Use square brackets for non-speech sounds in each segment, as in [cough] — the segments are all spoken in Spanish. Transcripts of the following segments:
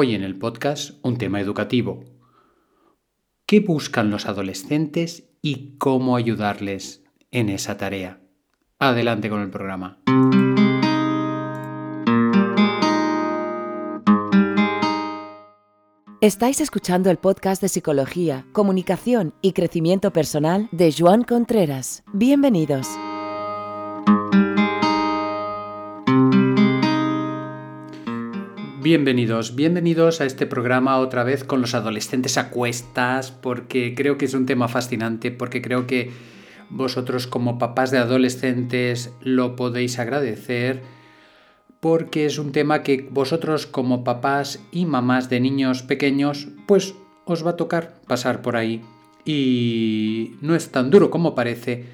Hoy en el podcast un tema educativo. ¿Qué buscan los adolescentes y cómo ayudarles en esa tarea? Adelante con el programa. Estáis escuchando el podcast de Psicología, Comunicación y Crecimiento Personal de Joan Contreras. Bienvenidos. Bienvenidos, bienvenidos a este programa otra vez con los adolescentes a cuestas, porque creo que es un tema fascinante, porque creo que vosotros como papás de adolescentes lo podéis agradecer, porque es un tema que vosotros como papás y mamás de niños pequeños, pues os va a tocar pasar por ahí. Y no es tan duro como parece,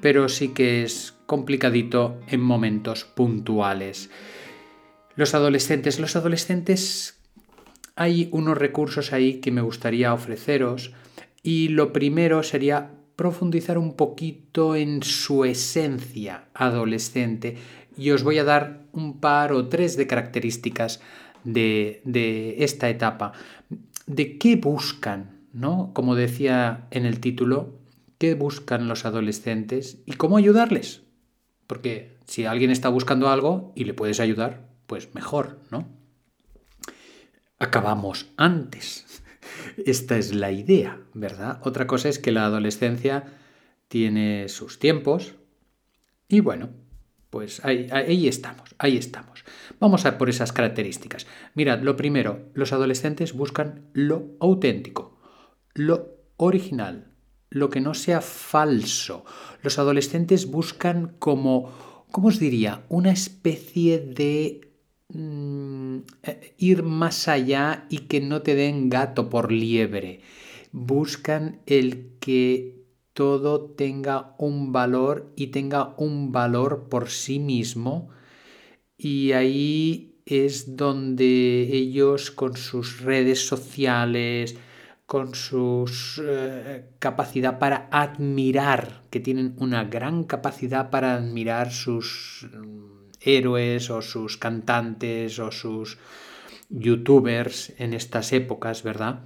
pero sí que es complicadito en momentos puntuales. Los adolescentes, los adolescentes, hay unos recursos ahí que me gustaría ofreceros y lo primero sería profundizar un poquito en su esencia adolescente y os voy a dar un par o tres de características de, de esta etapa. ¿De qué buscan? ¿no? Como decía en el título, ¿qué buscan los adolescentes y cómo ayudarles? Porque si alguien está buscando algo y le puedes ayudar, pues mejor, ¿no? Acabamos antes. [laughs] Esta es la idea, ¿verdad? Otra cosa es que la adolescencia tiene sus tiempos y bueno, pues ahí, estamos, ahí estamos. Vamos a por esas características. Mirad, lo primero, los adolescentes buscan lo auténtico, lo original, lo que no sea falso. Los adolescentes buscan como, ¿cómo os diría? Una especie de Mm, eh, ir más allá y que no te den gato por liebre. Buscan el que todo tenga un valor y tenga un valor por sí mismo y ahí es donde ellos con sus redes sociales, con su eh, capacidad para admirar, que tienen una gran capacidad para admirar sus héroes o sus cantantes o sus youtubers en estas épocas, ¿verdad?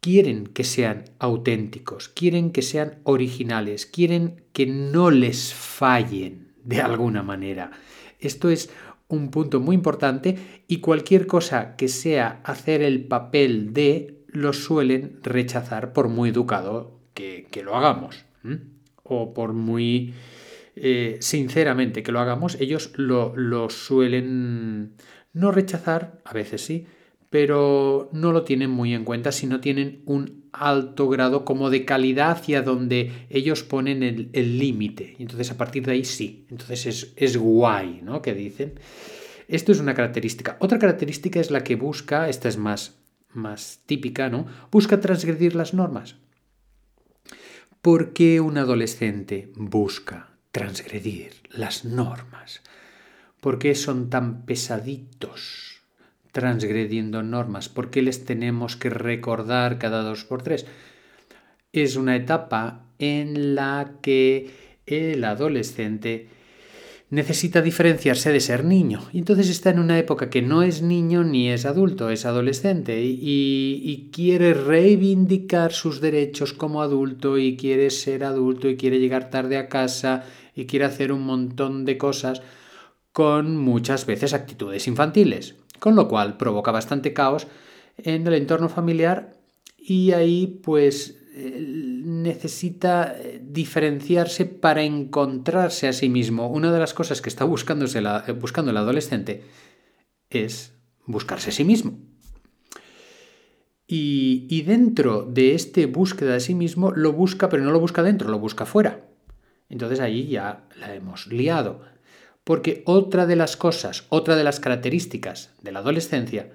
Quieren que sean auténticos, quieren que sean originales, quieren que no les fallen de alguna manera. Esto es un punto muy importante y cualquier cosa que sea hacer el papel de lo suelen rechazar por muy educado que, lo hagamos o por muy eh, sinceramente que lo hagamos, ellos lo, lo suelen no rechazar, a veces sí, pero no lo tienen muy en cuenta si no tienen un alto grado como de calidad hacia donde ellos ponen el límite. Entonces a partir de ahí sí, entonces es, es guay, ¿no? Que dicen. Esto es una característica. Otra característica es la que busca, esta es más, más típica, ¿no? Busca transgredir las normas. ¿Por qué un adolescente busca transgredir las normas. ¿Por qué son tan pesaditos transgrediendo normas? ¿Por qué les tenemos que recordar cada dos por tres? Es una etapa en la que el adolescente necesita diferenciarse de ser niño. Y entonces está en una época que no es niño ni es adulto, es adolescente y, y, quiere reivindicar sus derechos como adulto y quiere ser adulto y quiere llegar tarde a casa y quiere hacer un montón de cosas con muchas veces actitudes infantiles, con lo cual provoca bastante caos en el entorno familiar y ahí pues necesita eh, diferenciarse para encontrarse a sí mismo. Una de las cosas que está buscándose eh, buscando el adolescente es buscarse a sí mismo. Y, y, dentro de este búsqueda de sí mismo lo busca, pero no lo busca dentro, lo busca fuera. Entonces ahí ya la hemos liado. Porque otra de las cosas, otra de las características de la adolescencia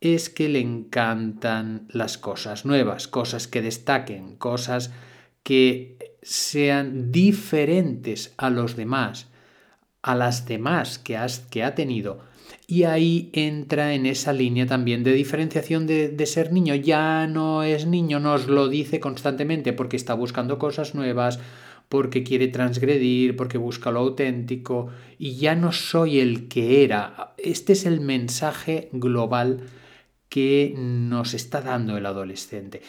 es que le encantan las cosas nuevas, cosas que destaquen, cosas que sean diferentes a los demás, a las demás que, has, que ha tenido. Y ahí entra en esa línea también de diferenciación de, de, ser niño. Ya no es niño, nos lo dice constantemente porque está buscando cosas nuevas, porque quiere transgredir, porque busca lo auténtico y ya no soy el que era. Este es el mensaje global que nos está dando el adolescente.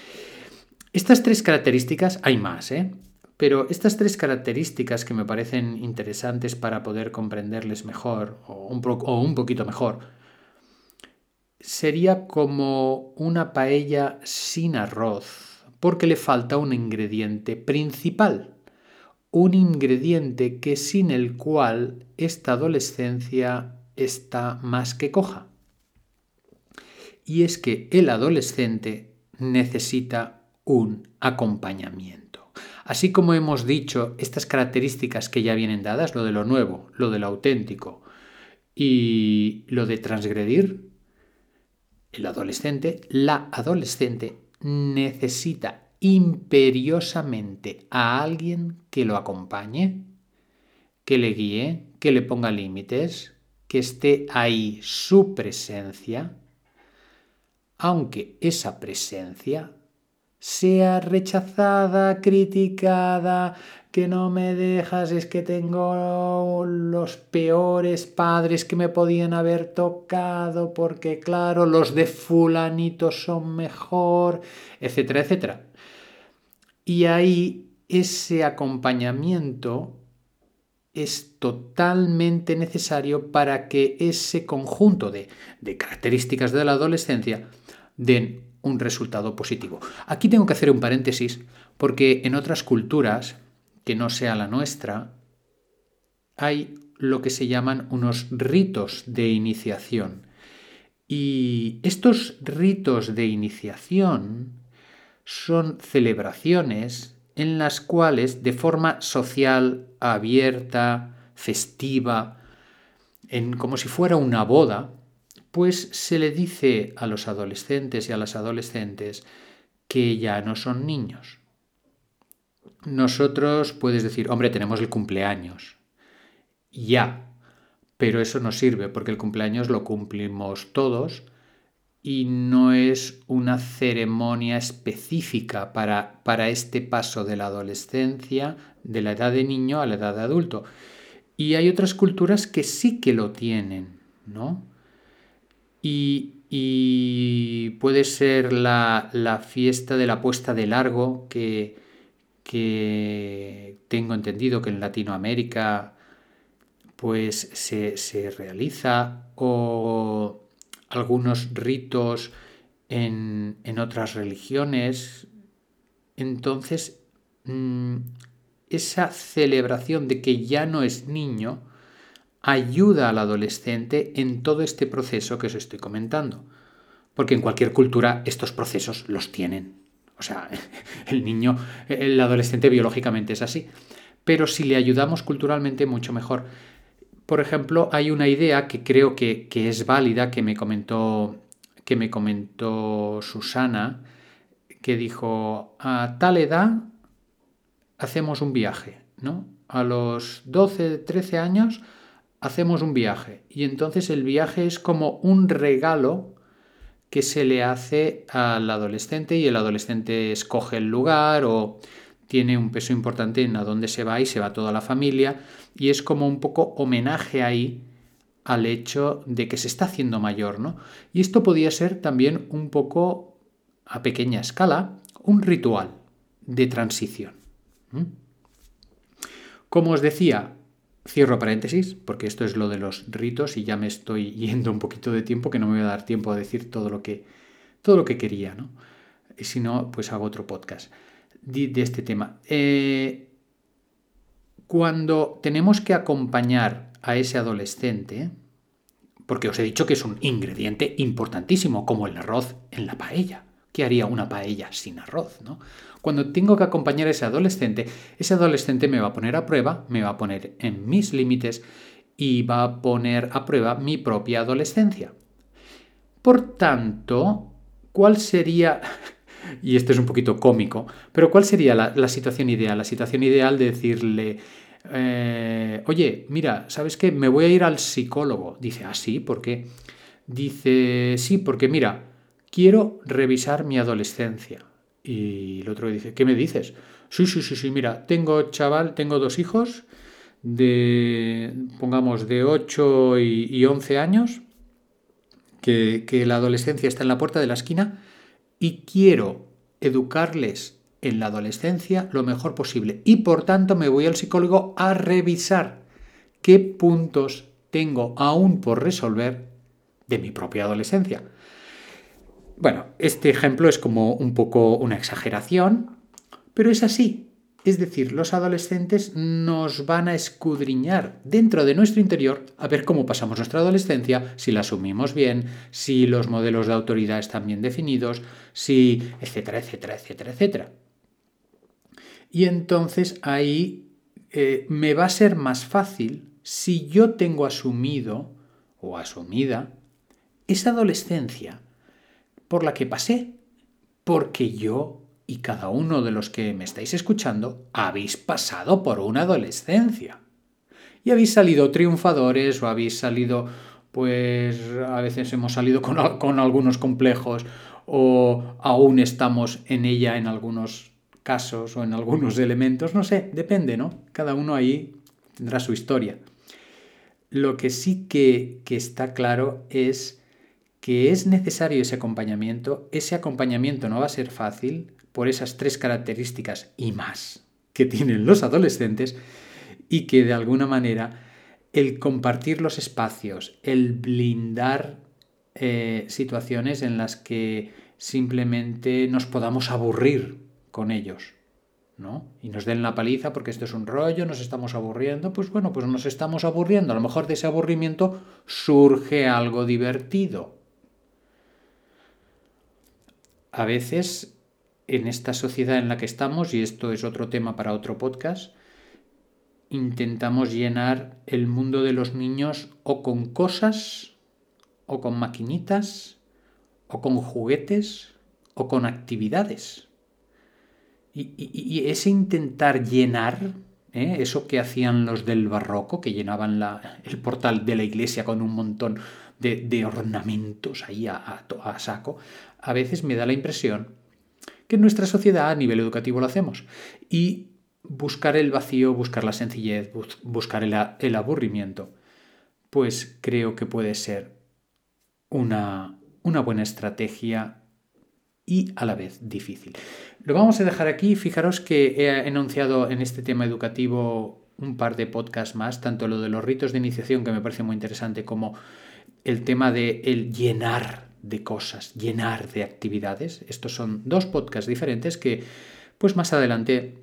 Estas tres características, hay más, ¿eh? Pero estas tres características que me parecen interesantes para poder comprenderles mejor o un, o un poquito mejor, sería como una paella sin arroz, porque le falta un ingrediente principal, un ingrediente que sin el cual esta adolescencia está más que coja. Y es que el adolescente necesita un acompañamiento. Así como hemos dicho estas características que ya vienen dadas, lo de lo nuevo, lo de lo auténtico y lo de transgredir, el adolescente, la adolescente necesita imperiosamente a alguien que lo acompañe, que le guíe, que le ponga límites, que esté ahí su presencia, aunque esa presencia sea rechazada, criticada, que no me dejas, es que tengo los peores padres que me podían haber tocado, porque claro, los de fulanito son mejor, etcétera, etcétera. Y ahí ese acompañamiento es totalmente necesario para que ese conjunto de, de características de la adolescencia den un resultado positivo. Aquí tengo que hacer un paréntesis porque en otras culturas que no sea la nuestra, hay lo que se llaman unos ritos de iniciación. Y estos ritos de iniciación son celebraciones en las cuales de forma social, abierta, festiva, en, como si fuera una boda, pues se le dice a los adolescentes y a las adolescentes que ya no son niños, nosotros puedes decir, hombre, tenemos el cumpleaños. Ya, pero eso no sirve porque el cumpleaños lo cumplimos todos y no es una ceremonia específica para, para este paso de la adolescencia, de la edad de niño a la edad de adulto. Y hay otras culturas que sí que lo tienen, ¿no? Y, y puede ser la, la, fiesta de la puesta de largo, que, que tengo entendido que en Latinoamérica pues se, realiza o algunos ritos en, otras religiones. Entonces, mm, esa celebración de que ya no es niño ayuda al adolescente en todo este proceso que os estoy comentando. Porque en cualquier cultura estos procesos los tienen. O sea, [laughs] el niño, el adolescente biológicamente es así. Pero si le ayudamos culturalmente, mucho mejor. Por ejemplo, hay una idea que creo que, es válida, que me comentó, que me comentó Susana, que dijo, a tal edad hacemos un viaje, ¿no? A los 12, 13 años hacemos un viaje. Y entonces el viaje es como un regalo que se le hace al adolescente y el adolescente escoge el lugar o tiene un peso importante en a dónde se va y se va toda la familia y es como un poco homenaje ahí al hecho de que se está haciendo mayor, ¿no? Y esto podía ser también un poco a pequeña escala un ritual de transición. Como os decía, Cierro paréntesis, porque esto es lo de los ritos y ya me estoy [laughs] yendo un poquito de tiempo que no me voy a dar tiempo a decir todo lo que, todo lo que quería, ¿no? Y si no, pues hago otro podcast de, este tema. Eh, cuando tenemos que acompañar a ese adolescente, porque os he dicho que es un ingrediente importantísimo, como el arroz en la paella. ¿Qué haría una paella sin arroz? ¿no? Cuando tengo que acompañar a ese adolescente, ese adolescente me va a poner a prueba, me va a poner en mis límites y va a poner a prueba mi propia adolescencia. Por tanto, ¿cuál sería, y esto es un poquito cómico, pero cuál sería la, situación ideal? La situación ideal de decirle, eh, oye, mira, ¿sabes qué? Me voy a ir al psicólogo. Dice, ah, sí, ¿por qué? Dice, sí, porque mira, quiero revisar mi adolescencia. Y el otro dice, ¿qué me dices? Sí, sí, sí, sí, mira, tengo chaval, tengo dos hijos de, pongamos, de 8 y, 11 años, que, que la adolescencia está en la puerta de la esquina y quiero educarles en la adolescencia lo mejor posible. Y por tanto me voy al psicólogo a revisar qué puntos tengo aún por resolver de mi propia adolescencia. Bueno, este ejemplo es como un poco una exageración, pero es así. Es decir, los adolescentes nos van a escudriñar dentro de nuestro interior a ver cómo pasamos nuestra adolescencia, si la asumimos bien, si los modelos de autoridad están bien definidos, si, etcétera, etcétera, etcétera, etcétera. Y entonces ahí eh, me va a ser más fácil si yo tengo asumido o asumida esa adolescencia por la que pasé, porque yo y cada uno de los que me estáis escuchando habéis pasado por una adolescencia. Y habéis salido triunfadores o habéis salido, pues a veces hemos salido con, con algunos complejos o aún estamos en ella en algunos casos o en algunos elementos, no sé, depende, ¿no? Cada uno ahí tendrá su historia. Lo que sí que, que está claro es que es necesario ese acompañamiento. Ese acompañamiento no va a ser fácil por esas tres características y más que tienen los adolescentes y que de alguna manera el compartir los espacios, el blindar eh, situaciones en las que simplemente nos podamos aburrir con ellos, ¿no? Y nos den la paliza porque esto es un rollo, nos estamos aburriendo, pues bueno, pues nos estamos aburriendo. A lo mejor de ese aburrimiento surge algo divertido. A veces en esta sociedad en la que estamos, y esto es otro tema para otro podcast, intentamos llenar el mundo de los niños o con cosas, o con maquinitas, o con juguetes, o con actividades. Y, ese intentar llenar, ¿eh? eso que hacían los del barroco, que llenaban el portal de la iglesia con un montón de, ornamentos ahí a, a, saco, a veces me da la impresión que en nuestra sociedad a nivel educativo lo hacemos. Y buscar el vacío, buscar la sencillez, buscar el, aburrimiento, pues creo que puede ser una buena estrategia y a la vez difícil. Lo vamos a dejar aquí. Fijaros que he enunciado en este tema educativo un par de podcasts más, tanto lo de los ritos de iniciación, que me parece muy interesante, como el tema de el llenar de cosas, llenar de actividades. Estos son dos podcasts diferentes que pues más adelante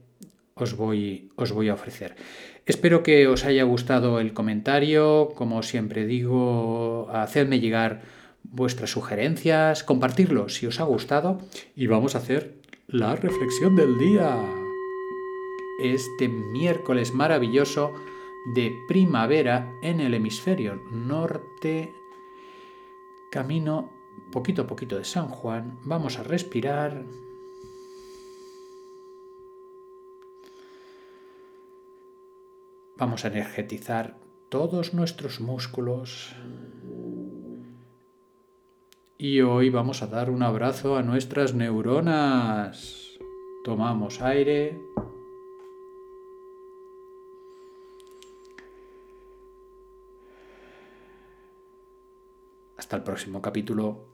os voy, os voy a ofrecer. Espero que os haya gustado el comentario. Como siempre digo, hacedme llegar vuestras sugerencias, compartirlo si os ha gustado y vamos a hacer la reflexión del día. Este miércoles maravilloso de primavera en el hemisferio norte, camino poquito a poquito de San Juan, vamos a respirar. Vamos a energetizar todos nuestros músculos. Y hoy vamos a dar un abrazo a nuestras neuronas. Tomamos aire. Hasta el próximo capítulo.